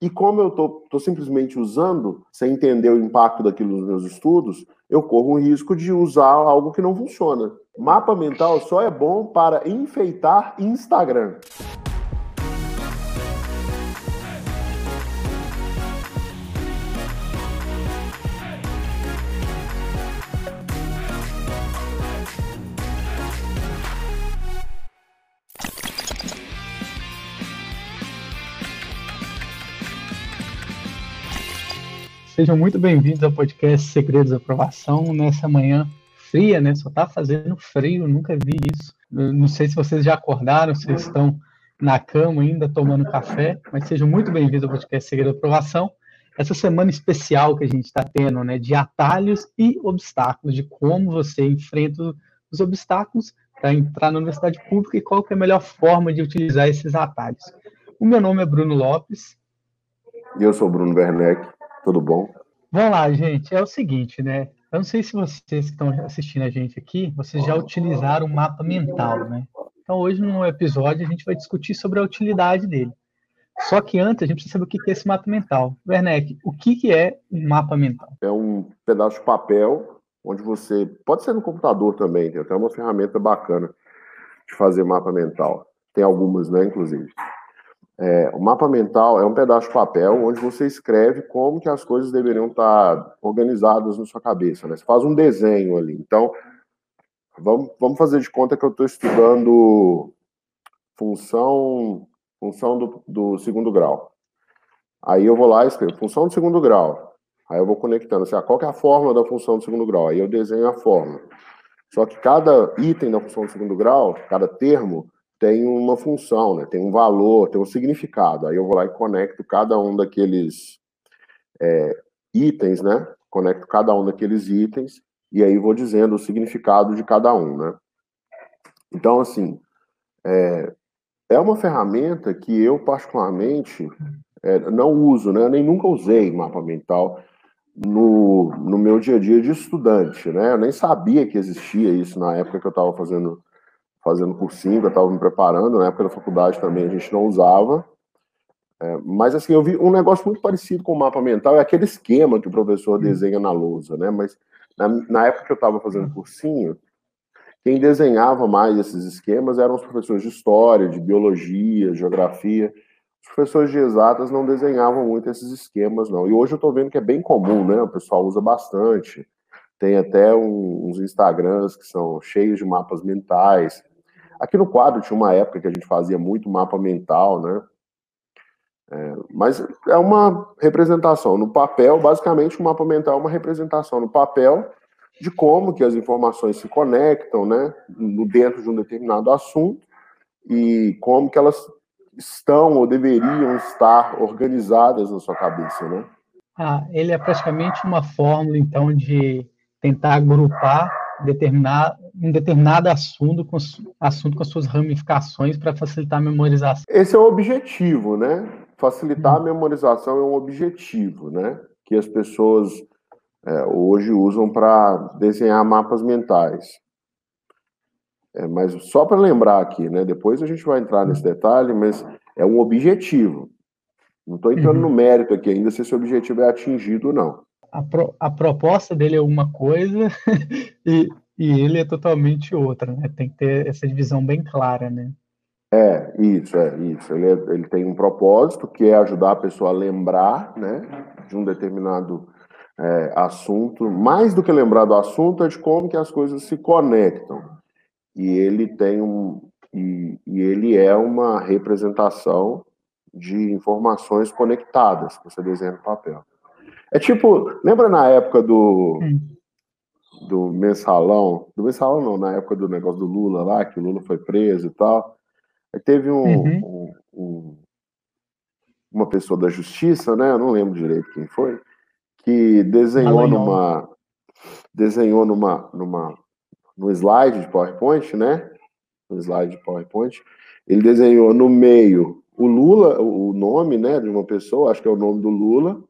E como eu estou simplesmente usando, sem entender o impacto daquilo nos meus estudos, eu corro o risco de usar algo que não funciona. Mapa mental só é bom para enfeitar Instagram. Sejam muito bem-vindos ao podcast Segredos da Aprovação nessa manhã fria, né? Só tá fazendo frio, nunca vi isso. Eu não sei se vocês já acordaram, se estão na cama ainda tomando café, mas sejam muito bem-vindos ao podcast Segredos da Aprovação. Essa semana especial que a gente está tendo, né, de atalhos e obstáculos, de como você enfrenta os obstáculos para entrar na universidade pública e qual é a melhor forma de utilizar esses atalhos. O meu nome é Bruno Lopes. E eu sou Bruno Werneck. Tudo bom? Vamos lá, gente. É o seguinte, né? Eu não sei se vocês que estão assistindo a gente aqui, vocês já utilizaram o mapa mental, né? Então, hoje, no episódio, a gente vai discutir sobre a utilidade dele. Só que antes, a gente precisa saber o que é esse mapa mental. Werneck, o que é um mapa mental? É um pedaço de papel onde você. Pode ser no computador também, tem até uma ferramenta bacana de fazer mapa mental. Tem algumas, né, inclusive. É, o mapa mental é um pedaço de papel onde você escreve como que as coisas deveriam estar organizadas na sua cabeça. Né? Você faz um desenho ali. Então, vamos, vamos fazer de conta que eu estou estudando função, função do, do, segundo grau. Aí eu vou lá e escrevo função do segundo grau. Aí eu vou conectando. Assim, ah, qual é a fórmula da função do segundo grau? Aí eu desenho a fórmula. Só que cada item da função do segundo grau, cada termo, tem uma função, né? tem um valor, tem um significado. Aí eu vou lá e conecto cada um daqueles é, itens, né? Conecto cada um daqueles itens e aí vou dizendo o significado de cada um, né? Então, assim, é, é uma ferramenta que eu, particularmente, é, não uso, né? Eu nem nunca usei mapa mental no, no meu dia a dia de estudante, né? Eu nem sabia que existia isso na época que eu estava fazendo fazendo cursinho, eu estava me preparando, na época da faculdade também a gente não usava. É, mas assim, eu vi um negócio muito parecido com o mapa mental, é aquele esquema que o professor desenha na lousa, né? Mas na, na época que eu estava fazendo cursinho, quem desenhava mais esses esquemas eram os professores de história, de biologia, geografia. Os professores de exatas não desenhavam muito esses esquemas, não. E hoje eu estou vendo que é bem comum, né? O pessoal usa bastante. Tem até um, uns Instagrams que são cheios de mapas mentais. Aqui no quadro tinha uma época que a gente fazia muito mapa mental, né? É, mas é uma representação. No papel, basicamente, o mapa mental é uma representação no papel de como que as informações se conectam, né? No, dentro de um determinado assunto e como que elas estão ou deveriam estar organizadas na sua cabeça, né? Ah, ele é praticamente uma fórmula, então, de tentar agrupar determinar um determinado assunto com, assunto com suas ramificações para facilitar a memorização. Esse é o objetivo, né? Facilitar a memorização é um objetivo, né? Que as pessoas é, hoje usam para desenhar mapas mentais. É, mas só para lembrar aqui, né? Depois a gente vai entrar nesse detalhe, mas é um objetivo. Não estou entrando uhum. no mérito aqui ainda se esse objetivo é atingido ou não a, pro, a proposta dele é uma coisa e, e ele é totalmente outra, né? Tem que ter essa divisão bem clara, né? É, isso, é, isso. Ele, é, ele tem um propósito que é ajudar a pessoa a lembrar, né, de um determinado é, assunto. Mais do que lembrar do assunto, é de como que as coisas se conectam. E ele tem um, e, e ele é uma representação de informações conectadas que você desenha no papel. É tipo, lembra na época do, do mensalão? Do mensalão não, na época do negócio do Lula lá, que o Lula foi preso e tal. Aí teve um, uhum. um, um uma pessoa da justiça, né? Eu não lembro direito quem foi, que desenhou numa desenhou numa numa no slide de PowerPoint, né? No slide de PowerPoint, ele desenhou no meio o Lula, o nome, né, de uma pessoa, acho que é o nome do Lula,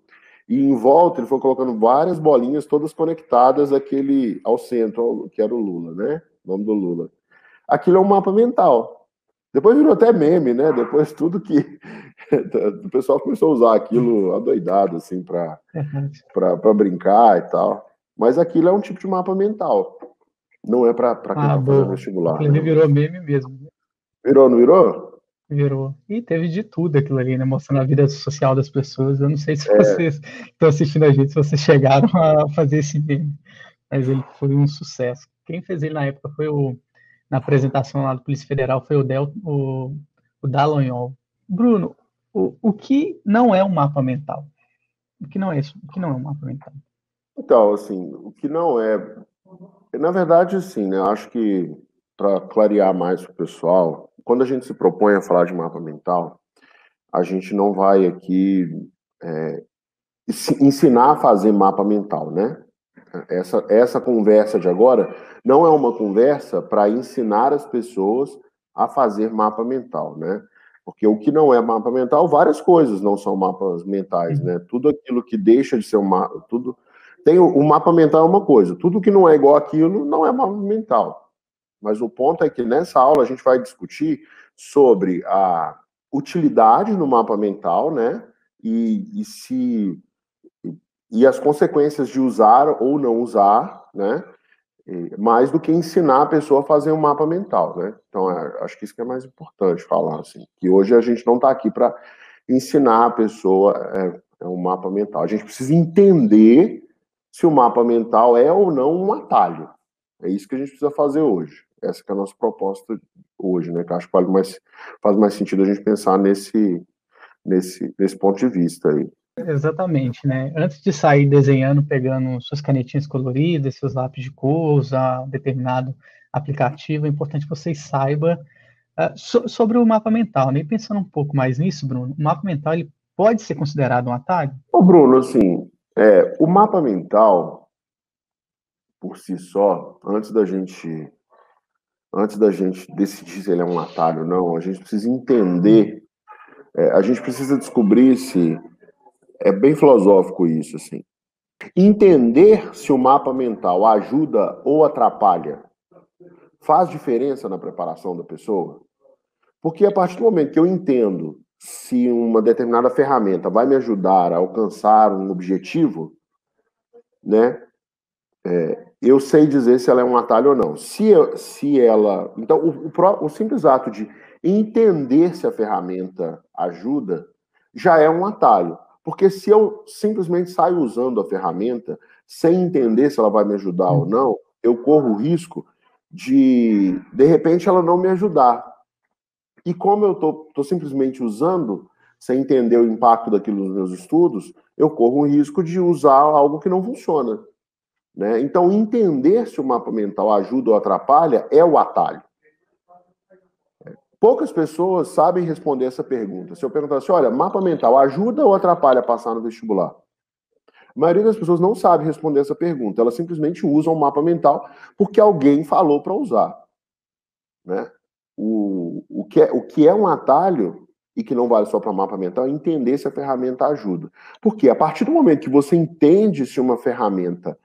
e em volta ele foi colocando várias bolinhas, todas conectadas àquele, ao centro, que era o Lula, né? O nome do Lula. Aquilo é um mapa mental. Depois virou até meme, né? Depois tudo que o pessoal começou a usar aquilo adoidado, assim, para brincar e tal. Mas aquilo é um tipo de mapa mental. Não é para quem ah, tá fazendo vestibular. Aquilo né? virou meme mesmo. Virou, não virou? Virou. E teve de tudo aquilo ali, né? Mostrando a vida social das pessoas. Eu não sei se é. vocês estão assistindo a gente, se vocês chegaram a fazer esse meme. Mas ele foi um sucesso. Quem fez ele na época foi o. Na apresentação lá do Polícia Federal foi o, Del, o, o Dallagnol. Bruno, o, o que não é um mapa mental? O que não é isso? O que não é um mapa mental? Então, assim, o que não é. Na verdade, sim, né? Acho que para clarear mais para o pessoal, quando a gente se propõe a falar de mapa mental, a gente não vai aqui é, ensinar a fazer mapa mental, né? Essa, essa conversa de agora não é uma conversa para ensinar as pessoas a fazer mapa mental, né? Porque o que não é mapa mental, várias coisas não são mapas mentais, né? Tudo aquilo que deixa de ser um mapa, tudo tem o, o mapa mental é uma coisa, tudo que não é igual aquilo não é mapa mental. Mas o ponto é que nessa aula a gente vai discutir sobre a utilidade no mapa mental, né? E, e se e as consequências de usar ou não usar, né? Mais do que ensinar a pessoa a fazer um mapa mental, né? Então, é, acho que isso que é mais importante falar, assim. Que hoje a gente não está aqui para ensinar a pessoa é, é um mapa mental. A gente precisa entender se o mapa mental é ou não um atalho. É isso que a gente precisa fazer hoje. Essa é a nossa proposta hoje, né? Que acho que faz mais, faz mais sentido a gente pensar nesse, nesse, nesse ponto de vista aí. Exatamente, né? Antes de sair desenhando, pegando suas canetinhas coloridas, seus lápis de cor, usar determinado aplicativo, é importante que vocês saibam uh, so, sobre o mapa mental, né? E pensando um pouco mais nisso, Bruno, o mapa mental ele pode ser considerado um atalho? Ô, Bruno, assim, é, o mapa mental, por si só, antes da gente antes da gente decidir se ele é um atalho ou não, a gente precisa entender, é, a gente precisa descobrir se é bem filosófico isso, assim. Entender se o mapa mental ajuda ou atrapalha faz diferença na preparação da pessoa? Porque a partir do momento que eu entendo se uma determinada ferramenta vai me ajudar a alcançar um objetivo, né? É, eu sei dizer se ela é um atalho ou não. Se, se ela. Então, o, o, o simples ato de entender se a ferramenta ajuda já é um atalho. Porque se eu simplesmente saio usando a ferramenta sem entender se ela vai me ajudar ou não, eu corro o risco de, de repente, ela não me ajudar. E como eu estou simplesmente usando, sem entender o impacto daquilo nos meus estudos, eu corro o risco de usar algo que não funciona. Né? Então, entender se o mapa mental ajuda ou atrapalha é o atalho. Poucas pessoas sabem responder essa pergunta. Se eu perguntar assim, olha, mapa mental ajuda ou atrapalha passar no vestibular? A maioria das pessoas não sabe responder essa pergunta. Elas simplesmente usam o mapa mental porque alguém falou para usar. Né? O, o, que é, o que é um atalho e que não vale só para mapa mental é entender se a ferramenta ajuda. Porque a partir do momento que você entende se uma ferramenta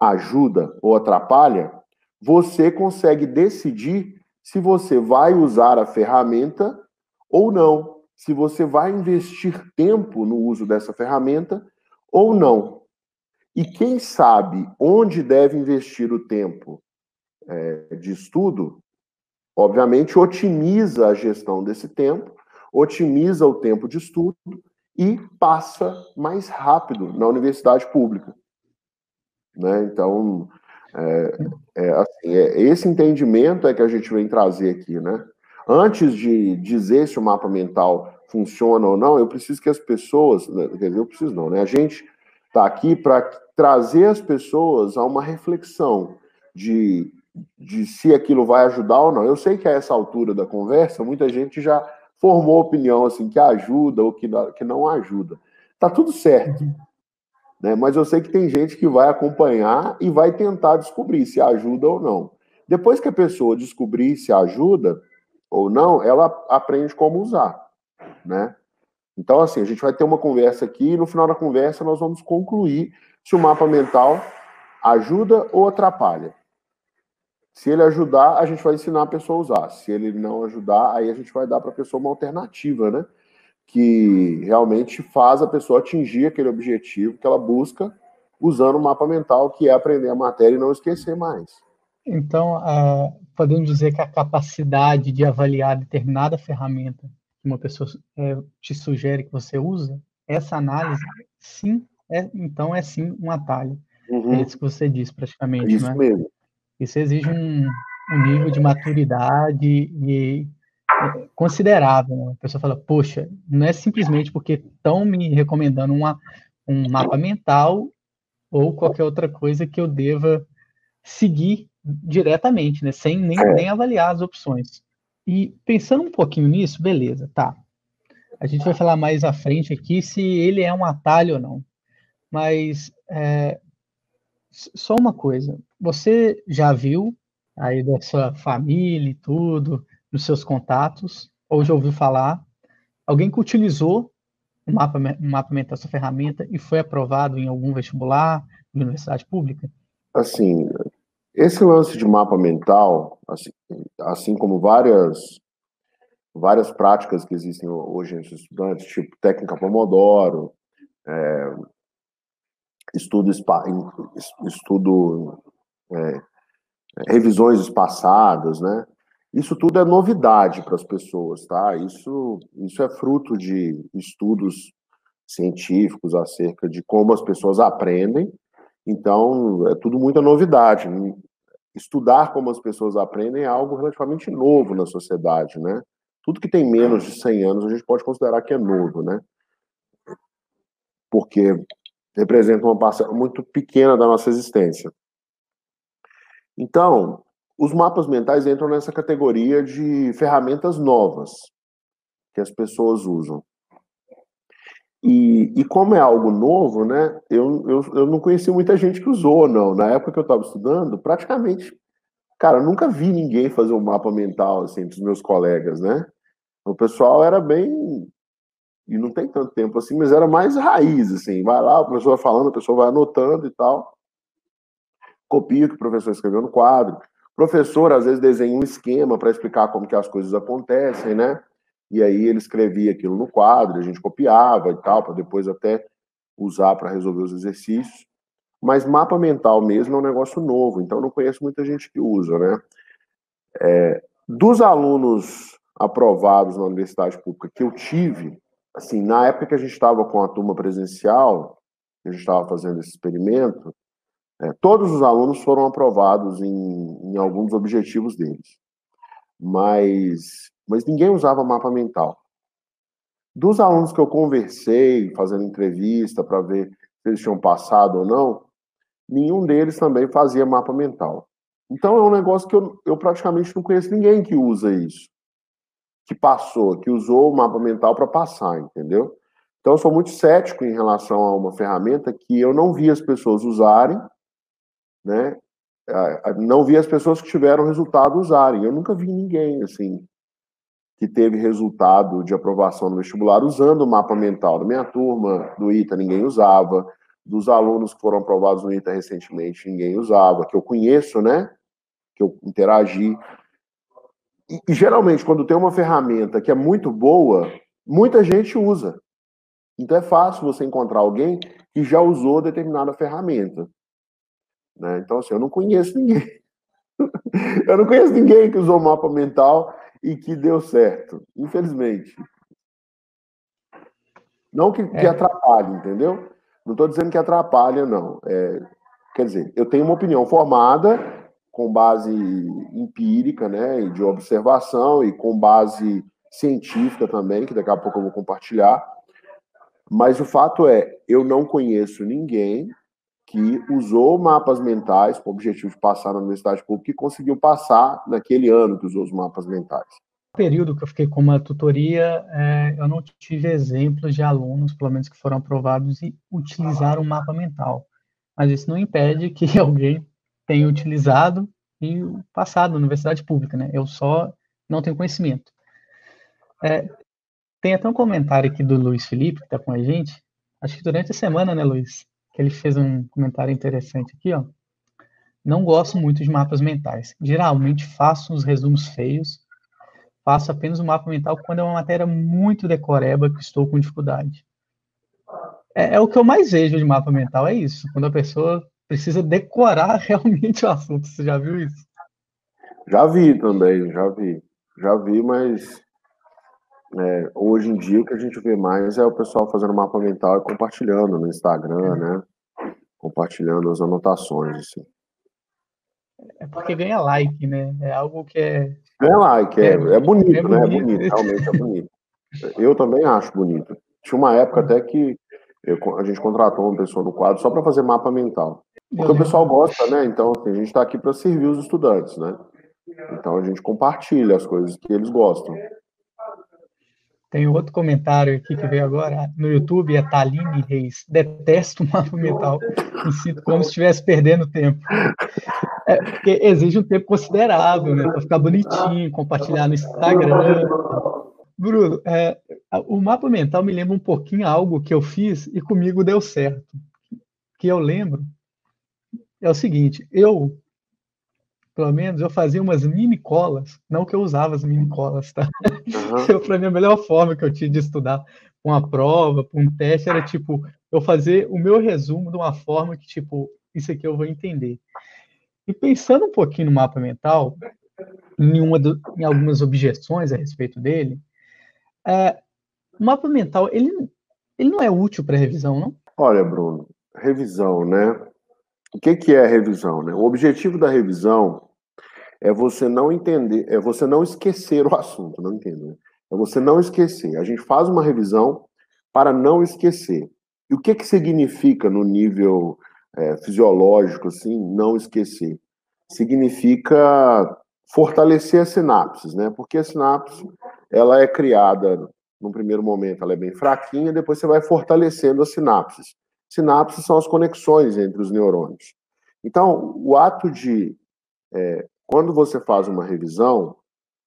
ajuda ou atrapalha, você consegue decidir se você vai usar a ferramenta ou não, se você vai investir tempo no uso dessa ferramenta ou não. E quem sabe onde deve investir o tempo é, de estudo, obviamente otimiza a gestão desse tempo, otimiza o tempo de estudo e passa mais rápido na universidade pública. Né? Então, é, é, assim, é, esse entendimento é que a gente vem trazer aqui, né? Antes de dizer se o mapa mental funciona ou não, eu preciso que as pessoas, né, quer dizer, eu preciso não, né? A gente está aqui para trazer as pessoas a uma reflexão de, de se aquilo vai ajudar ou não. Eu sei que a essa altura da conversa, muita gente já formou opinião assim que ajuda ou que, que não ajuda. Tá tudo certo. Né? Mas eu sei que tem gente que vai acompanhar e vai tentar descobrir se ajuda ou não. Depois que a pessoa descobrir se ajuda ou não, ela aprende como usar, né? Então, assim, a gente vai ter uma conversa aqui e no final da conversa nós vamos concluir se o mapa mental ajuda ou atrapalha. Se ele ajudar, a gente vai ensinar a pessoa a usar. Se ele não ajudar, aí a gente vai dar para a pessoa uma alternativa, né? Que realmente faz a pessoa atingir aquele objetivo que ela busca usando o mapa mental, que é aprender a matéria e não esquecer mais. Então, podemos dizer que a capacidade de avaliar determinada ferramenta que uma pessoa é, te sugere que você usa, essa análise, sim, é, então é sim um atalho. Uhum. É isso que você disse, praticamente. Isso né? mesmo. Isso exige um, um nível de maturidade e, é, considerável. Né? A pessoa fala, poxa, não é simplesmente porque estão me recomendando uma, um mapa mental ou qualquer outra coisa que eu deva seguir diretamente, né? sem nem, é. nem avaliar as opções. E pensando um pouquinho nisso, beleza, tá. A gente vai falar mais à frente aqui se ele é um atalho ou não. Mas é, só uma coisa, você já viu aí da sua família e tudo, nos seus contatos, ou já ouviu falar, alguém que utilizou o mapa, o mapa mental, essa ferramenta, e foi aprovado em algum vestibular, em universidade pública? Assim, esse lance de mapa mental, assim, assim como várias várias práticas que existem hoje entre os estudantes, tipo técnica Pomodoro, é, estudo, estudo é, revisões espaçadas, né? Isso tudo é novidade para as pessoas, tá? Isso, isso é fruto de estudos científicos acerca de como as pessoas aprendem. Então, é tudo muita novidade. Estudar como as pessoas aprendem é algo relativamente novo na sociedade, né? Tudo que tem menos de 100 anos a gente pode considerar que é novo, né? Porque representa uma parcela muito pequena da nossa existência. Então, os mapas mentais entram nessa categoria de ferramentas novas que as pessoas usam. E, e como é algo novo, né, eu, eu, eu não conheci muita gente que usou, não. Na época que eu estava estudando, praticamente, cara, nunca vi ninguém fazer um mapa mental, assim, entre os meus colegas, né? O pessoal era bem e não tem tanto tempo assim, mas era mais raiz, assim, vai lá, o professor vai falando, a pessoa vai anotando e tal, copia o que o professor escreveu no quadro, professor às vezes desenha um esquema para explicar como que as coisas acontecem, né, e aí ele escrevia aquilo no quadro, a gente copiava e tal, para depois até usar para resolver os exercícios, mas mapa mental mesmo é um negócio novo, então não conheço muita gente que usa, né, é, dos alunos aprovados na universidade pública que eu tive, assim, na época que a gente estava com a turma presencial, a gente estava fazendo esse experimento, é, todos os alunos foram aprovados em, em alguns objetivos deles. Mas, mas ninguém usava mapa mental. Dos alunos que eu conversei, fazendo entrevista para ver se eles tinham passado ou não, nenhum deles também fazia mapa mental. Então é um negócio que eu, eu praticamente não conheço ninguém que usa isso que passou, que usou o mapa mental para passar, entendeu? Então, eu sou muito cético em relação a uma ferramenta que eu não vi as pessoas usarem, né? Não vi as pessoas que tiveram resultado usarem. Eu nunca vi ninguém, assim, que teve resultado de aprovação no vestibular usando o mapa mental. Na minha turma, do ITA, ninguém usava. Dos alunos que foram aprovados no ITA recentemente, ninguém usava. Que eu conheço, né? Que eu interagi. E, e, geralmente, quando tem uma ferramenta que é muito boa, muita gente usa. Então é fácil você encontrar alguém que já usou determinada ferramenta. Né? Então, assim, eu não conheço ninguém. eu não conheço ninguém que usou mapa mental e que deu certo, infelizmente. Não que, que é. atrapalhe, entendeu? Não estou dizendo que atrapalha, não. É, quer dizer, eu tenho uma opinião formada, com base empírica, né, de observação e com base científica também, que daqui a pouco eu vou compartilhar. Mas o fato é, eu não conheço ninguém que usou mapas mentais com o objetivo de passar na universidade pública e conseguiu passar naquele ano que usou os mapas mentais. No período que eu fiquei com uma tutoria, é, eu não tive exemplos de alunos, pelo menos que foram aprovados e utilizaram o mapa mental. Mas isso não impede que alguém tenho utilizado e passado na universidade pública, né? Eu só não tenho conhecimento. É, tem até um comentário aqui do Luiz Felipe, que está com a gente, acho que durante a semana, né, Luiz? Que ele fez um comentário interessante aqui, ó. não gosto muito de mapas mentais. Geralmente faço uns resumos feios, faço apenas um mapa mental quando é uma matéria muito decoreba que estou com dificuldade. É, é, o que eu mais vejo de mapa mental, é isso. Quando a pessoa precisa decorar realmente o assunto. Você já viu isso? Já vi também, já vi. Já vi, mas é, hoje em dia o que a gente vê mais é o pessoal fazendo mapa mental e compartilhando no Instagram, né? Compartilhando as anotações, assim. É porque ganha like, né? É algo que é. Ganha like, é, é, é bonito, é né? É bonito, realmente é bonito. Eu também acho bonito. Tinha uma época até que eu, a gente contratou uma pessoa no quadro só para fazer mapa mental. Porque o pessoal gosta, né? Então, assim, a gente está aqui para servir os estudantes, né? Então a gente compartilha as coisas que eles gostam. Tem outro comentário aqui que veio agora no YouTube, é Taline Reis. Detesto o mapa mental. Me sinto como se estivesse perdendo tempo. É, porque exige um tempo considerável, né? Para ficar bonitinho, compartilhar no Instagram. Bruno, é, o mapa mental me lembra um pouquinho algo que eu fiz e comigo deu certo. Que eu lembro é o seguinte: eu pelo menos, eu fazia umas mini colas, não que eu usava as mini colas, tá? Uhum. Para mim, a melhor forma que eu tinha de estudar uma prova, para um teste, era tipo, eu fazer o meu resumo de uma forma que, tipo, isso aqui eu vou entender. E pensando um pouquinho no mapa mental, em, uma do, em algumas objeções a respeito dele, é, o mapa mental, ele, ele não é útil para revisão, não? Olha, Bruno, revisão, né? O que, que é revisão? Né? O objetivo da revisão é você não entender, é você não esquecer o assunto, não entendo. Né? É você não esquecer. A gente faz uma revisão para não esquecer. E o que, que significa no nível é, fisiológico, assim, não esquecer? Significa fortalecer as sinapses, né? Porque a sinapse, ela é criada, no primeiro momento, ela é bem fraquinha, depois você vai fortalecendo as sinapses. Sinapses são as conexões entre os neurônios. Então, o ato de é, quando você faz uma revisão,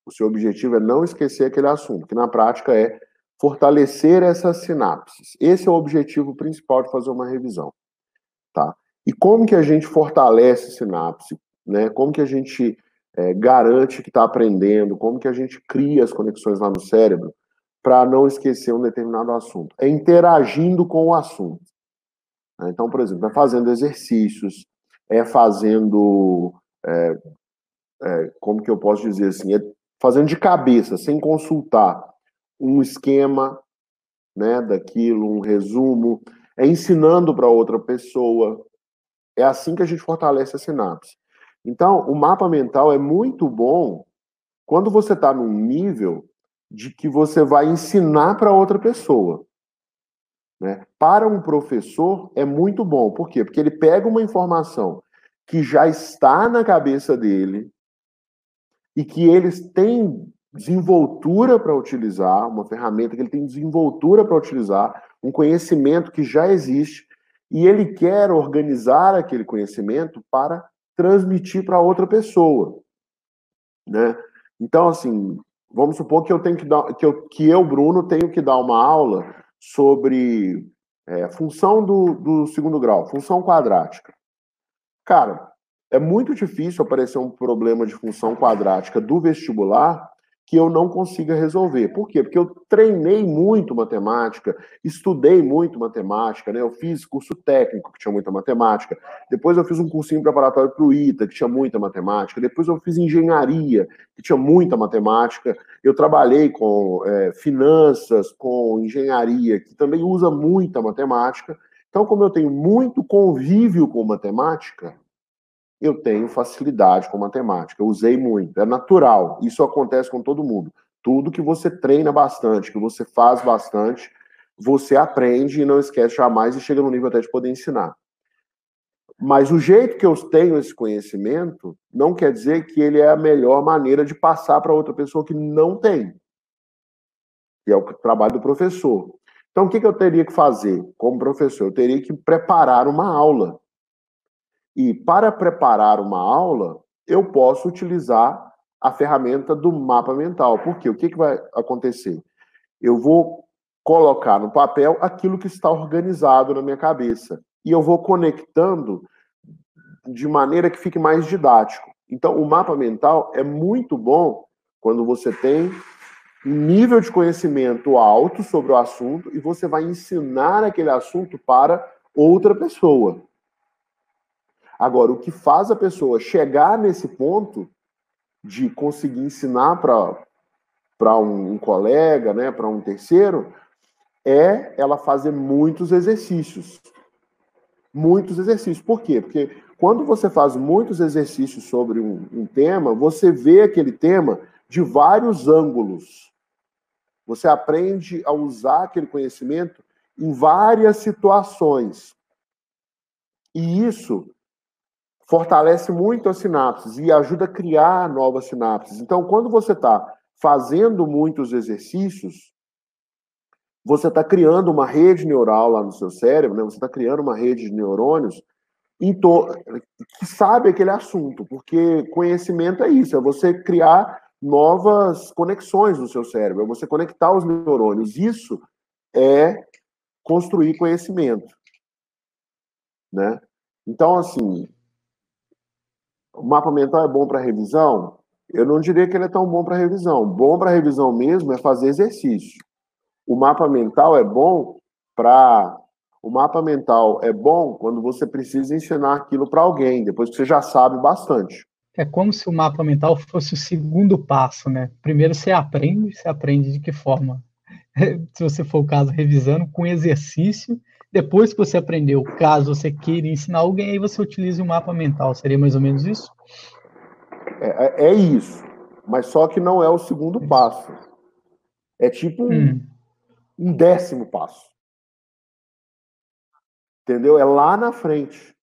o seu objetivo é não esquecer aquele assunto, que na prática é fortalecer essas sinapses. Esse é o objetivo principal de fazer uma revisão, tá? E como que a gente fortalece sinapse, né? Como que a gente é, garante que está aprendendo? Como que a gente cria as conexões lá no cérebro para não esquecer um determinado assunto? É interagindo com o assunto. Né? Então, por exemplo, é fazendo exercícios, é fazendo é, é, como que eu posso dizer assim, é fazendo de cabeça, sem consultar um esquema, né, daquilo, um resumo, é ensinando para outra pessoa. É assim que a gente fortalece a sinapse. Então, o mapa mental é muito bom quando você está num nível de que você vai ensinar para outra pessoa. Né? Para um professor é muito bom. Por quê? Porque ele pega uma informação que já está na cabeça dele, e que eles têm desenvoltura para utilizar, uma ferramenta que ele tem desenvoltura para utilizar, um conhecimento que já existe, e ele quer organizar aquele conhecimento para transmitir para outra pessoa, né? Então, assim, vamos supor que eu tenho que dar, que eu, que eu Bruno, tenho que dar uma aula sobre é, função do, do segundo grau, função quadrática. Cara, é muito difícil aparecer um problema de função quadrática do vestibular que eu não consiga resolver. Por quê? Porque eu treinei muito matemática, estudei muito matemática, né? Eu fiz curso técnico, que tinha muita matemática. Depois eu fiz um cursinho preparatório para o ITA, que tinha muita matemática. Depois eu fiz engenharia, que tinha muita matemática. Eu trabalhei com é, finanças, com engenharia, que também usa muita matemática. Então, como eu tenho muito convívio com matemática, eu tenho facilidade com matemática. Eu usei muito, é natural. Isso acontece com todo mundo. Tudo que você treina bastante, que você faz bastante, você aprende e não esquece jamais e chega no nível até de poder ensinar. Mas o jeito que eu tenho esse conhecimento não quer dizer que ele é a melhor maneira de passar para outra pessoa que não tem. Que é o trabalho do professor. Então, o que eu teria que fazer como professor? Eu teria que preparar uma aula e para preparar uma aula, eu posso utilizar a ferramenta do mapa mental. Porque o que, que vai acontecer? Eu vou colocar no papel aquilo que está organizado na minha cabeça. E eu vou conectando de maneira que fique mais didático. Então, o mapa mental é muito bom quando você tem um nível de conhecimento alto sobre o assunto e você vai ensinar aquele assunto para outra pessoa. Agora, o que faz a pessoa chegar nesse ponto de conseguir ensinar para um, um colega, né, para um terceiro, é ela fazer muitos exercícios. Muitos exercícios. Por quê? Porque quando você faz muitos exercícios sobre um, um tema, você vê aquele tema de vários ângulos. Você aprende a usar aquele conhecimento em várias situações. E isso fortalece muito as sinapses e ajuda a criar novas sinapses. Então, quando você está fazendo muitos exercícios, você está criando uma rede neural lá no seu cérebro, né? você está criando uma rede de neurônios que sabe aquele assunto, porque conhecimento é isso, é você criar novas conexões no seu cérebro, é você conectar os neurônios. Isso é construir conhecimento, né? Então, assim, o mapa mental é bom para revisão? Eu não diria que ele é tão bom para revisão. Bom para revisão mesmo é fazer exercício. O mapa mental é bom para o mapa mental é bom quando você precisa ensinar aquilo para alguém, depois que você já sabe bastante. É como se o mapa mental fosse o segundo passo, né? Primeiro você aprende, você aprende de que forma? se você for o caso, revisando com exercício, depois que você aprendeu, caso você queira ensinar alguém, aí você utiliza o mapa mental. Seria mais ou menos isso? É, é, é isso. Mas só que não é o segundo passo. É tipo um, hum. um décimo passo. Entendeu? É lá na frente.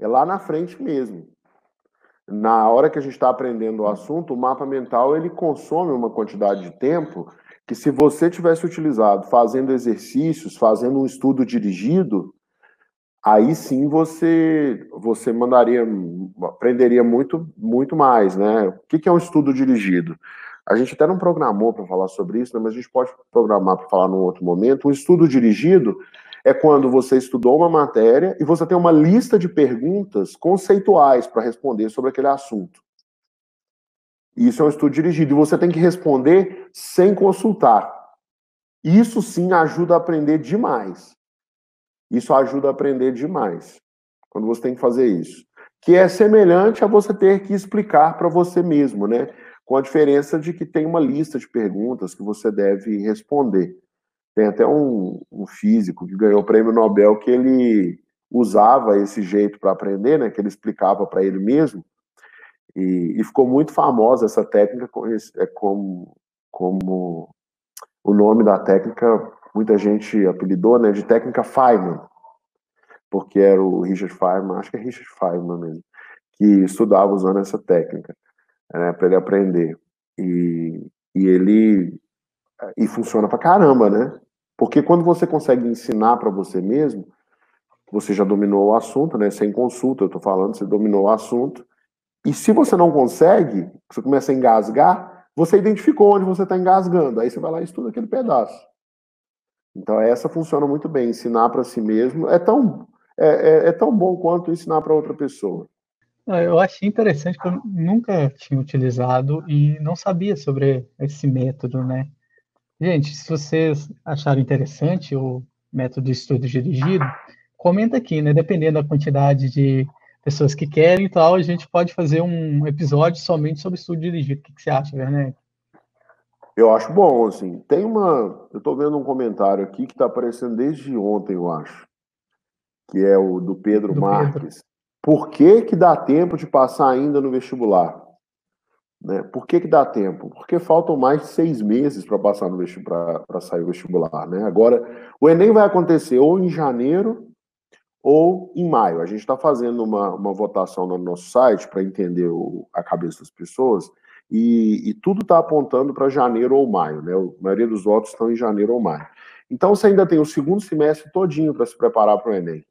É lá na frente mesmo. Na hora que a gente está aprendendo o assunto, o mapa mental ele consome uma quantidade de tempo que se você tivesse utilizado fazendo exercícios, fazendo um estudo dirigido, aí sim você você mandaria aprenderia muito muito mais, né? O que é um estudo dirigido? A gente até não programou para falar sobre isso, né? mas a gente pode programar para falar num outro momento. Um estudo dirigido é quando você estudou uma matéria e você tem uma lista de perguntas conceituais para responder sobre aquele assunto. Isso é um estudo dirigido. E você tem que responder sem consultar. Isso sim ajuda a aprender demais. Isso ajuda a aprender demais. Quando você tem que fazer isso. Que é semelhante a você ter que explicar para você mesmo, né? Com a diferença de que tem uma lista de perguntas que você deve responder. Tem até um, um físico que ganhou o prêmio Nobel que ele usava esse jeito para aprender, né? Que ele explicava para ele mesmo e, e, ficou muito famosa essa técnica é como, como o nome da técnica, muita gente apelidou né, de técnica Feynman, porque era o Richard Feynman, acho que é Richard Feynman mesmo, que estudava usando essa técnica né, para ele aprender. E, e ele e funciona para caramba, né? Porque quando você consegue ensinar para você mesmo, você já dominou o assunto, né? Sem consulta, eu estou falando, você dominou o assunto, e se você não consegue, você começa a engasgar, você identificou onde você está engasgando. Aí você vai lá e estuda aquele pedaço. Então essa funciona muito bem. Ensinar para si mesmo é tão, é, é, é tão bom quanto ensinar para outra pessoa. Eu achei interessante que eu nunca tinha utilizado e não sabia sobre esse método, né? Gente, se vocês acharam interessante o método de estudo dirigido, comenta aqui, né? Dependendo da quantidade de pessoas que querem e tal, a gente pode fazer um episódio somente sobre estudo dirigido. O que, que você acha, Werner? Eu acho bom, assim. Tem uma. Eu estou vendo um comentário aqui que está aparecendo desde ontem, eu acho. Que é o do Pedro do Marques. Pedro. Por que, que dá tempo de passar ainda no vestibular? Né? Por que, que dá tempo? Porque faltam mais de seis meses para passar no vestibular, para sair o vestibular. Né? Agora, o Enem vai acontecer ou em janeiro ou em maio. A gente está fazendo uma, uma votação no nosso site para entender o, a cabeça das pessoas e, e tudo está apontando para janeiro ou maio, né? A maioria dos votos estão em janeiro ou maio. Então você ainda tem o segundo semestre todinho para se preparar para o Enem.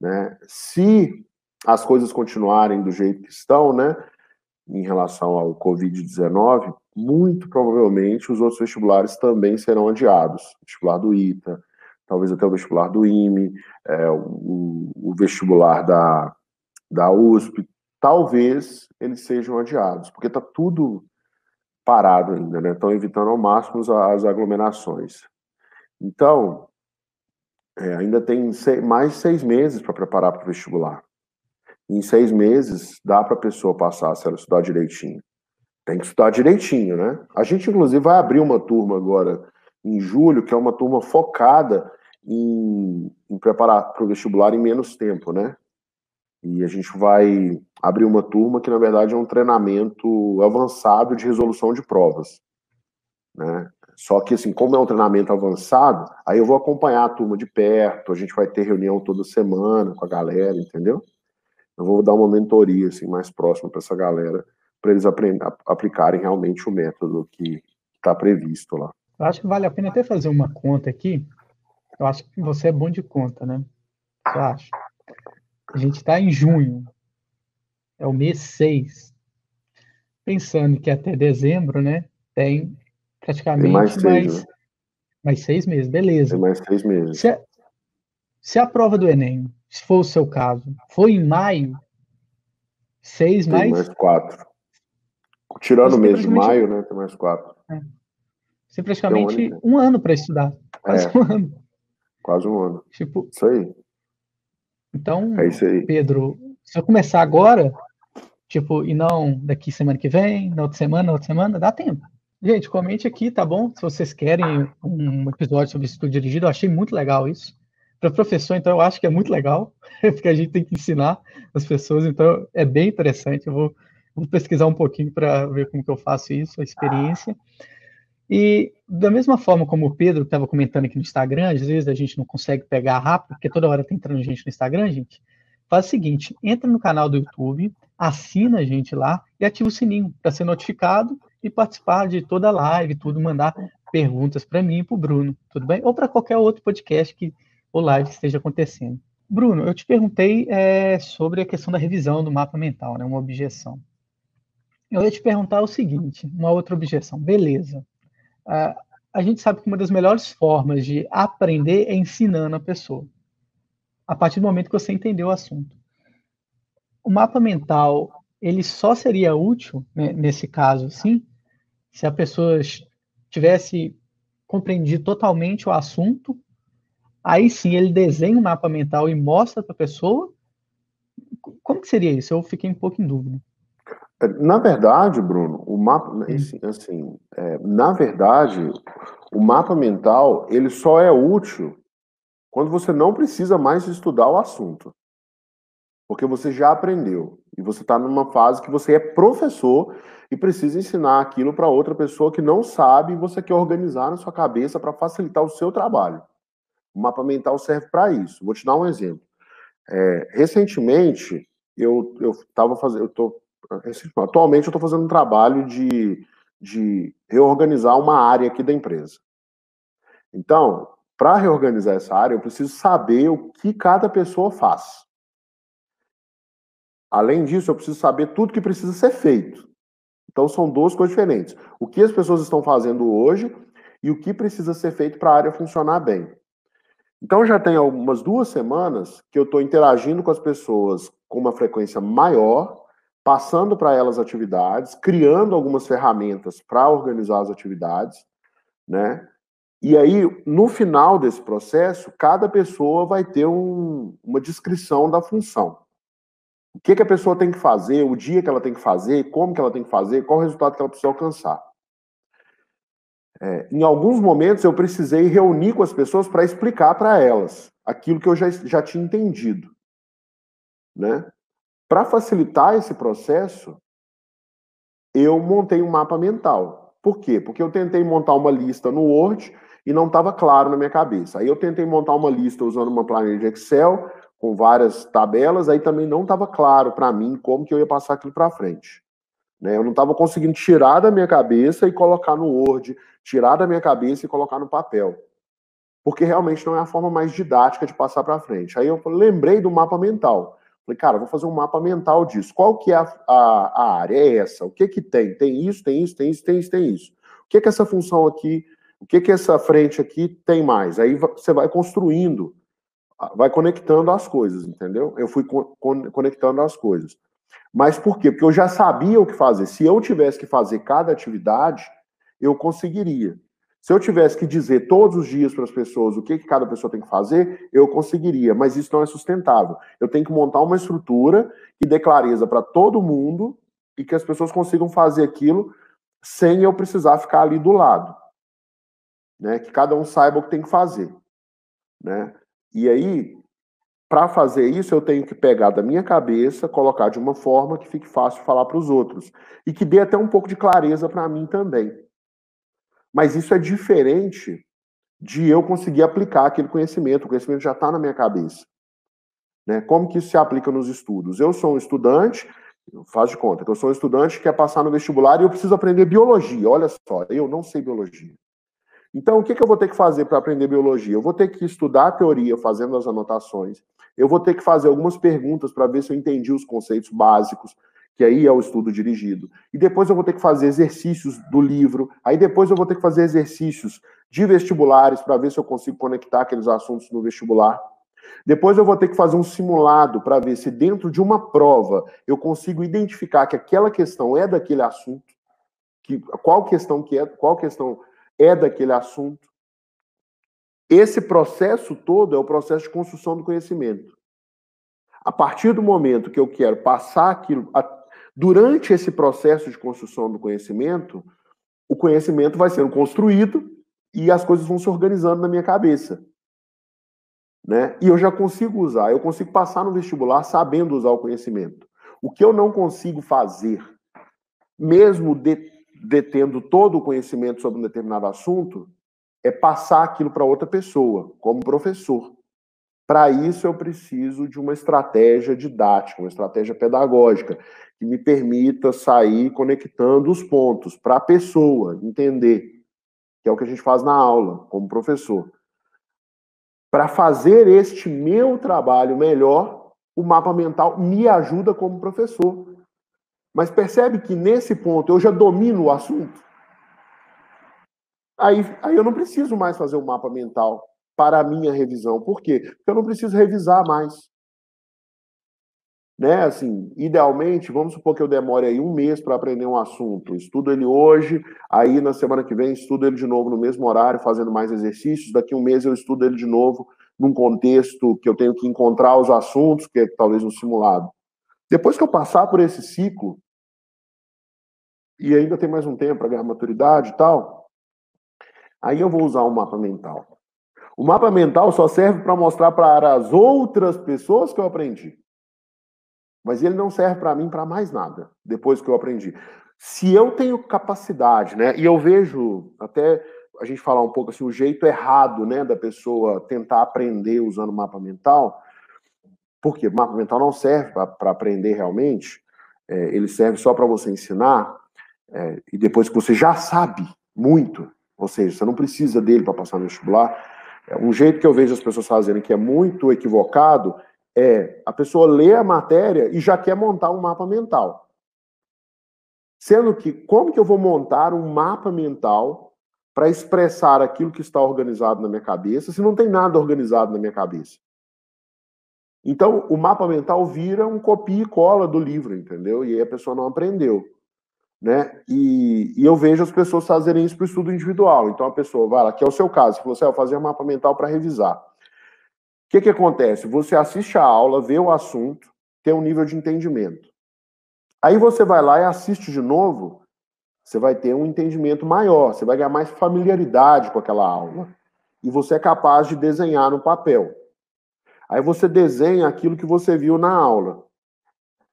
Né? Se as coisas continuarem do jeito que estão, né, em relação ao Covid-19, muito provavelmente os outros vestibulares também serão adiados. O vestibular do ITA, talvez até o vestibular do IME, é, o, o, vestibular da, da USP, talvez eles sejam adiados, porque está tudo parado ainda, né? Estão evitando ao máximo as aglomerações. Então, é, ainda tem seis, mais seis meses para preparar para o vestibular. Em seis meses, dá para a pessoa passar se ela estudar direitinho. Tem que estudar direitinho, né? A gente, inclusive, vai abrir uma turma agora em julho, que é uma turma focada em, em preparar para o vestibular em menos tempo, né? E a gente vai abrir uma turma que, na verdade, é um treinamento avançado de resolução de provas. Né? Só que, assim, como é um treinamento avançado, aí eu vou acompanhar a turma de perto, a gente vai ter reunião toda semana com a galera, entendeu? Eu vou dar uma mentoria, assim, mais próxima para essa galera, para eles aplicarem realmente o método que está previsto lá. Eu acho que vale a pena até fazer uma conta aqui. Eu acho que você é bom de conta, né? Eu acho. A gente está em junho. É o mês 6. Pensando que até dezembro, né? Tem praticamente tem mais, seis, mais, né? mais seis meses. Beleza. Tem mais seis meses. Se a, se a prova do Enem, se for o seu caso, foi em maio, seis tem mais. mais quatro. Tirando o mês de maio, né? Tem mais quatro. É. Você praticamente um ano, um ano para estudar. Quase é. um ano. Quase um ano. Tipo, isso aí. Então, é isso aí. Pedro, se eu começar agora, tipo, e não daqui semana que vem, na outra semana, na outra semana, dá tempo. Gente, comente aqui, tá bom? Se vocês querem um episódio sobre estudo dirigido, eu achei muito legal isso. Para professor, então, eu acho que é muito legal, porque a gente tem que ensinar as pessoas, então é bem interessante. Eu vou, vou pesquisar um pouquinho para ver como que eu faço isso, a experiência. E da mesma forma como o Pedro estava comentando aqui no Instagram, às vezes a gente não consegue pegar rápido, porque toda hora está entrando gente no Instagram, gente. Faz o seguinte: entra no canal do YouTube, assina a gente lá e ativa o sininho para ser notificado e participar de toda a live, tudo, mandar perguntas para mim e para o Bruno, tudo bem? Ou para qualquer outro podcast que o live esteja acontecendo. Bruno, eu te perguntei é, sobre a questão da revisão do mapa mental, né, uma objeção. Eu ia te perguntar o seguinte, uma outra objeção. Beleza, Uh, a gente sabe que uma das melhores formas de aprender é ensinando a pessoa. A partir do momento que você entendeu o assunto. O mapa mental, ele só seria útil, né, nesse caso, sim, se a pessoa tivesse compreendido totalmente o assunto, aí sim ele desenha um mapa mental e mostra para a pessoa. Como que seria isso? Eu fiquei um pouco em dúvida. Na verdade, Bruno, o mapa, assim, é, na verdade, o mapa mental ele só é útil quando você não precisa mais estudar o assunto, porque você já aprendeu e você está numa fase que você é professor e precisa ensinar aquilo para outra pessoa que não sabe e você quer organizar na sua cabeça para facilitar o seu trabalho. O mapa mental serve para isso. Vou te dar um exemplo. É, recentemente eu eu estava fazendo, eu tô Atualmente eu estou fazendo um trabalho de, de reorganizar uma área aqui da empresa. Então, para reorganizar essa área, eu preciso saber o que cada pessoa faz. Além disso, eu preciso saber tudo que precisa ser feito. Então, são duas coisas diferentes. O que as pessoas estão fazendo hoje e o que precisa ser feito para a área funcionar bem. Então, já tem algumas duas semanas que eu estou interagindo com as pessoas com uma frequência maior passando para elas atividades, criando algumas ferramentas para organizar as atividades, né? E aí, no final desse processo, cada pessoa vai ter um, uma descrição da função. O que, que a pessoa tem que fazer, o dia que ela tem que fazer, como que ela tem que fazer, qual o resultado que ela precisa alcançar. É, em alguns momentos, eu precisei reunir com as pessoas para explicar para elas aquilo que eu já, já tinha entendido. Né? Para facilitar esse processo, eu montei um mapa mental. Por quê? Porque eu tentei montar uma lista no Word e não estava claro na minha cabeça. Aí eu tentei montar uma lista usando uma planilha de Excel com várias tabelas, aí também não estava claro para mim como que eu ia passar aquilo para frente. Né? Eu não estava conseguindo tirar da minha cabeça e colocar no Word, tirar da minha cabeça e colocar no papel. Porque realmente não é a forma mais didática de passar para frente. Aí eu lembrei do mapa mental. Falei, cara, vou fazer um mapa mental disso. Qual que é a, a, a, área? É essa. O que que tem? Tem isso, tem isso, tem isso, tem isso, tem isso. O que que essa função aqui O que que essa frente aqui tem mais? Aí você vai construindo, vai conectando as coisas, entendeu? Eu fui conectando as coisas. Mas por quê? Porque eu já sabia o que fazer. Se eu tivesse que fazer cada atividade, eu conseguiria. Se eu tivesse que dizer todos os dias para as pessoas o que, que cada pessoa tem que fazer, eu conseguiria, mas isso não é sustentável. Eu tenho que montar uma estrutura que dê clareza para todo mundo e que as pessoas consigam fazer aquilo sem eu precisar ficar ali do lado. Né? Que cada um saiba o que tem que fazer. Né? E aí, para fazer isso, eu tenho que pegar da minha cabeça, colocar de uma forma que fique fácil falar para os outros. E que dê até um pouco de clareza para mim também. Mas isso é diferente de eu conseguir aplicar aquele conhecimento. O conhecimento já está na minha cabeça. Né? Como que isso se aplica nos estudos? Eu sou um estudante, faz de conta que eu sou um estudante que quer passar no vestibular e eu preciso aprender biologia. Olha só, eu não sei biologia. Então, o que, que eu vou ter que fazer para aprender biologia? Eu vou ter que estudar a teoria fazendo as anotações. Eu vou ter que fazer algumas perguntas para ver se eu entendi os conceitos básicos que aí é o estudo dirigido. E depois eu vou ter que fazer exercícios do livro, aí depois eu vou ter que fazer exercícios de vestibulares para ver se eu consigo conectar aqueles assuntos no vestibular. Depois eu vou ter que fazer um simulado para ver se dentro de uma prova eu consigo identificar que aquela questão é daquele assunto, que qual questão que é, qual questão é daquele assunto. Esse processo todo é o processo de construção do conhecimento. A partir do momento que eu quero passar aquilo, Durante esse processo de construção do conhecimento, o conhecimento vai sendo construído e as coisas vão se organizando na minha cabeça. Né? E eu já consigo usar, eu consigo passar no vestibular sabendo usar o conhecimento. O que eu não consigo fazer, mesmo de, detendo todo o conhecimento sobre um determinado assunto, é passar aquilo para outra pessoa, como professor. Para isso, eu preciso de uma estratégia didática, uma estratégia pedagógica, que me permita sair conectando os pontos para a pessoa entender, que é o que a gente faz na aula, como professor. Para fazer este meu trabalho melhor, o mapa mental me ajuda como professor. Mas percebe que nesse ponto eu já domino o assunto? Aí, aí eu não preciso mais fazer o um mapa mental para a minha revisão. Por quê? Porque eu não preciso revisar mais né? Assim, idealmente, vamos supor que eu demore aí um mês para aprender um assunto. Estudo ele hoje, aí na semana que vem estudo ele de novo no mesmo horário, fazendo mais exercícios. Daqui um mês eu estudo ele de novo num contexto que eu tenho que encontrar os assuntos, que é talvez um simulado. Depois que eu passar por esse ciclo, e ainda tem mais um tempo para ganhar maturidade e tal, aí eu vou usar um mapa mental. O mapa mental só serve para mostrar para as outras pessoas que eu aprendi. Mas ele não serve para mim para mais nada, depois que eu aprendi. Se eu tenho capacidade, né, e eu vejo até a gente falar um pouco assim, o jeito errado, né, da pessoa tentar aprender usando mapa mental, porque mapa mental não serve para aprender realmente, é, ele serve só para você ensinar, é, e depois que você já sabe muito, ou seja, você não precisa dele para passar no vestibular, um jeito que eu vejo as pessoas fazendo que é muito equivocado é a pessoa lê a matéria e já quer montar um mapa mental. Sendo que, como que eu vou montar um mapa mental para expressar aquilo que está organizado na minha cabeça, se não tem nada organizado na minha cabeça? Então, o mapa mental vira um copia e cola do livro, entendeu? E aí a pessoa não aprendeu. Né? E, e eu vejo as pessoas fazerem isso para o estudo individual. Então, a pessoa vai lá, que é o seu caso, você assim, ah, fazer um mapa mental para revisar que, que acontece? Você assiste a aula, vê o assunto, tem um nível de entendimento. Aí você vai lá e assiste de novo, você vai ter um entendimento maior, você vai ganhar mais familiaridade com aquela aula. E você é capaz de desenhar no papel. Aí você desenha aquilo que você viu na aula,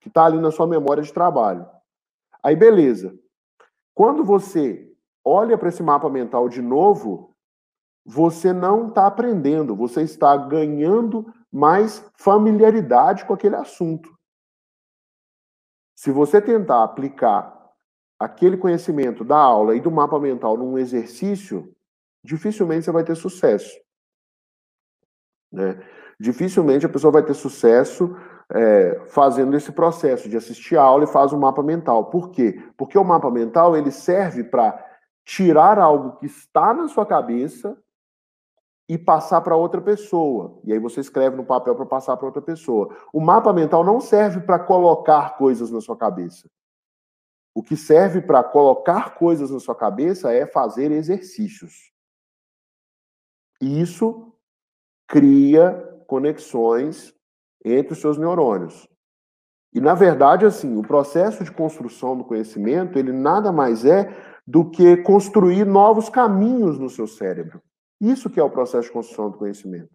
que está ali na sua memória de trabalho. Aí beleza. Quando você olha para esse mapa mental de novo, você não está aprendendo, você está ganhando mais familiaridade com aquele assunto. Se você tentar aplicar aquele conhecimento da aula e do mapa mental num exercício, dificilmente você vai ter sucesso. Né? Dificilmente a pessoa vai ter sucesso é, fazendo esse processo de assistir a aula e faz um mapa mental. Por quê? Porque o mapa mental ele serve para tirar algo que está na sua cabeça e passar para outra pessoa. E aí você escreve no papel para passar para outra pessoa. O mapa mental não serve para colocar coisas na sua cabeça. O que serve para colocar coisas na sua cabeça é fazer exercícios. E isso cria conexões entre os seus neurônios. E na verdade, assim, o processo de construção do conhecimento, ele nada mais é do que construir novos caminhos no seu cérebro. Isso que é o processo de construção do conhecimento.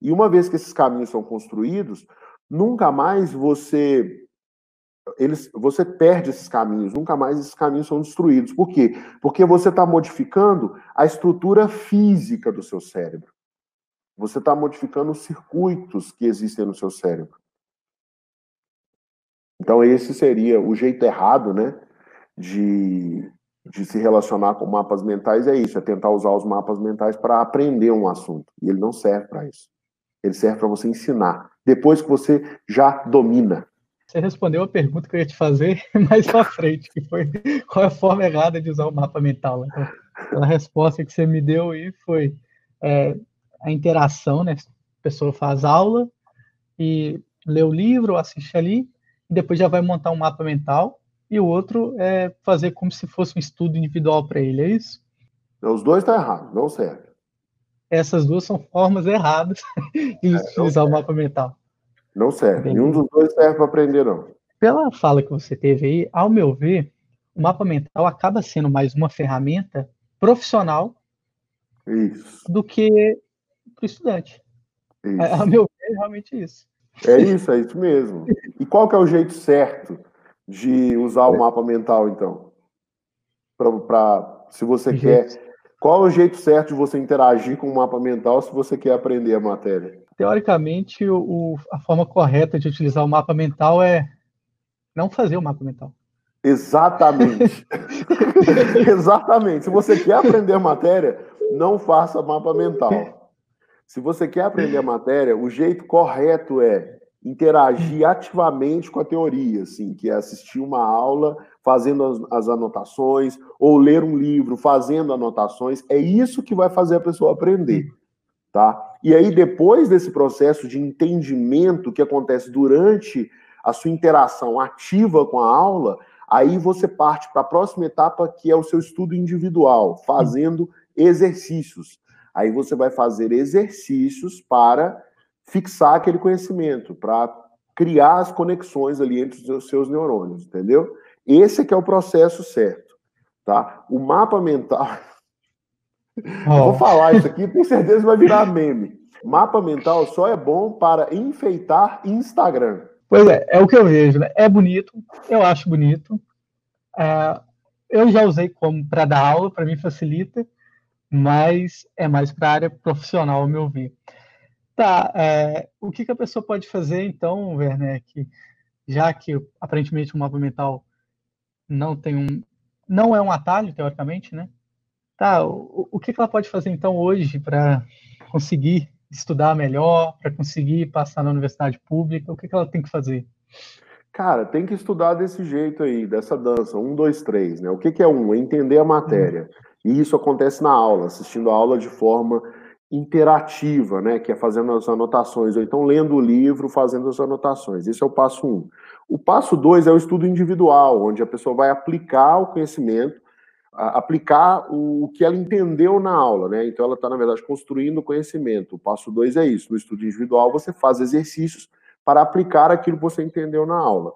E uma vez que esses caminhos são construídos, nunca mais você eles, você perde esses caminhos, nunca mais esses caminhos são destruídos. Por quê? Porque você está modificando a estrutura física do seu cérebro. Você está modificando os circuitos que existem no seu cérebro. Então, esse seria o jeito errado, né? De, de se relacionar com mapas mentais é isso, é tentar usar os mapas mentais para aprender um assunto. E ele não serve para isso. Ele serve para você ensinar. Depois que você já domina. Você respondeu a pergunta que eu ia te fazer mais para frente, que foi qual é a forma errada de usar o mapa mental. Então, a resposta que você me deu aí foi é, a interação, né? A pessoa faz aula e lê o livro, assiste ali, e depois já vai montar um mapa mental e o outro é fazer como se fosse um estudo individual para ele, é isso? Os dois estão tá errados, não serve. Essas duas são formas erradas de é, utilizar o mapa mental. Não serve. Nenhum dos dois serve para aprender, não. Pela fala que você teve aí, ao meu ver, o mapa mental acaba sendo mais uma ferramenta profissional isso. do que para o estudante. Isso. Ao meu ver, é realmente isso. É isso, é isso mesmo. E qual que é o jeito certo de usar o mapa mental, então? Pra se você quer. Qual é o jeito certo de você interagir com o mapa mental se você quer aprender a matéria? Teoricamente, o, a forma correta de utilizar o mapa mental é não fazer o mapa mental. Exatamente. Exatamente. Se você quer aprender a matéria, não faça mapa mental. Se você quer aprender a matéria, o jeito correto é interagir ativamente com a teoria, assim, que é assistir uma aula, fazendo as, as, anotações, ou ler um livro, fazendo anotações. É isso que vai fazer a pessoa aprender, tá? E aí, depois desse processo de entendimento que acontece durante a sua interação ativa com a aula, aí você parte para a próxima etapa, que é o seu estudo individual, fazendo exercícios. Aí você vai fazer exercícios para fixar aquele conhecimento, para criar as conexões ali entre os seus neurônios, entendeu? Esse que é o processo certo, tá? O mapa mental... Oh. Vou falar isso aqui, tenho certeza que vai virar meme. Mapa mental só é bom para enfeitar Instagram. Pois é, é o que eu vejo, né? É bonito, eu acho bonito. É, eu já usei como para dar aula, para mim facilita, mas é mais para a área profissional, ao meu ver. Tá, é, o que, que, a pessoa pode fazer então, Werner, que, já que aparentemente o mapa mental não tem um. não é um atalho, teoricamente, né? Tá, o, o que, que ela pode fazer então hoje para conseguir estudar melhor, para conseguir passar na universidade pública? O que, que ela tem que fazer? Cara, tem que estudar desse jeito aí, dessa dança, um, dois, três, né? O que, que é um? É entender a matéria. Hum. E isso acontece na aula, assistindo a aula de forma interativa, né, que é fazendo as anotações, ou então lendo o livro, fazendo as anotações. Esse é o passo um. O passo dois é o estudo individual, onde a pessoa vai aplicar o conhecimento, aplicar o, que ela entendeu na aula, né? Então ela está, na verdade, construindo o conhecimento. O passo dois é isso. No estudo individual, você faz exercícios para aplicar aquilo que você entendeu na aula.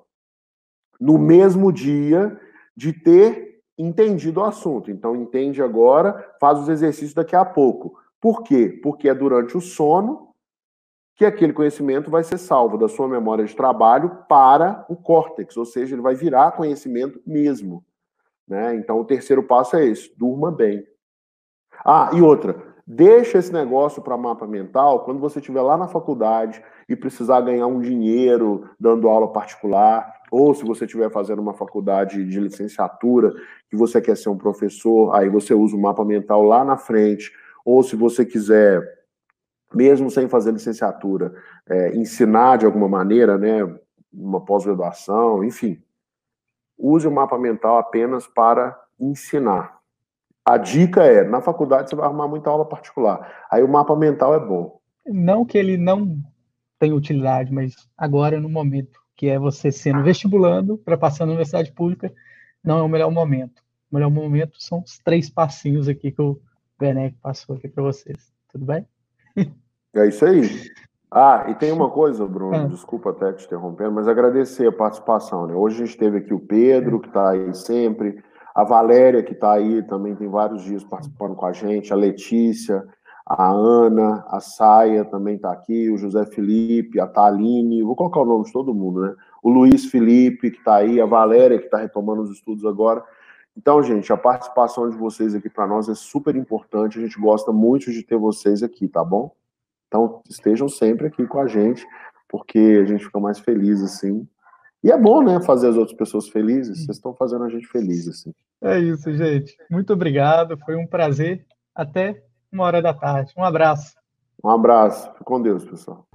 No mesmo dia de ter entendido o assunto. Então, entende agora, faz os exercícios daqui a pouco por quê? Porque é durante o sono que aquele conhecimento vai ser salvo da sua memória de trabalho para o córtex, ou seja, ele vai virar conhecimento mesmo. Né? Então, o terceiro passo é esse: durma bem. Ah, e outra, deixa esse negócio para mapa mental quando você estiver lá na faculdade e precisar ganhar um dinheiro dando aula particular, ou se você estiver fazendo uma faculdade de licenciatura que você quer ser um professor, aí você usa o mapa mental lá na frente ou se você quiser, mesmo sem fazer licenciatura, é, ensinar de alguma maneira, né, uma pós-graduação, enfim, use o mapa mental apenas para ensinar. A dica é, na faculdade você vai arrumar muita aula particular. Aí o mapa mental é bom. Não que ele não tenha utilidade, mas agora no momento que é você sendo vestibulando para passar na universidade pública, não é o melhor momento. O melhor momento são os três passinhos aqui que o Werneck passou aqui para vocês. Tudo bem? É isso aí. Ah, e tem uma coisa, Bruno, ah. desculpa até te interrompendo, mas agradecer a participação. Né? Hoje a gente teve aqui o Pedro, que está aí sempre, a Valéria, que está aí, também tem vários dias participando com a gente, a Letícia, a Ana, a Saia também está aqui, o José Felipe, a Taline, vou colocar o nome de todo mundo, né? O Luiz Felipe, que está aí, a Valéria, que está retomando os estudos agora. Então, gente, a participação de vocês aqui para nós é super importante, a gente gosta muito de ter vocês aqui, tá bom? Então, estejam sempre aqui com a gente, porque a gente fica mais feliz, assim. E é bom, né, fazer as outras pessoas felizes, vocês estão fazendo a gente feliz, assim. É isso, gente. Muito obrigado, foi um prazer. Até uma hora da tarde. Um abraço. Um abraço. Fique com Deus, pessoal.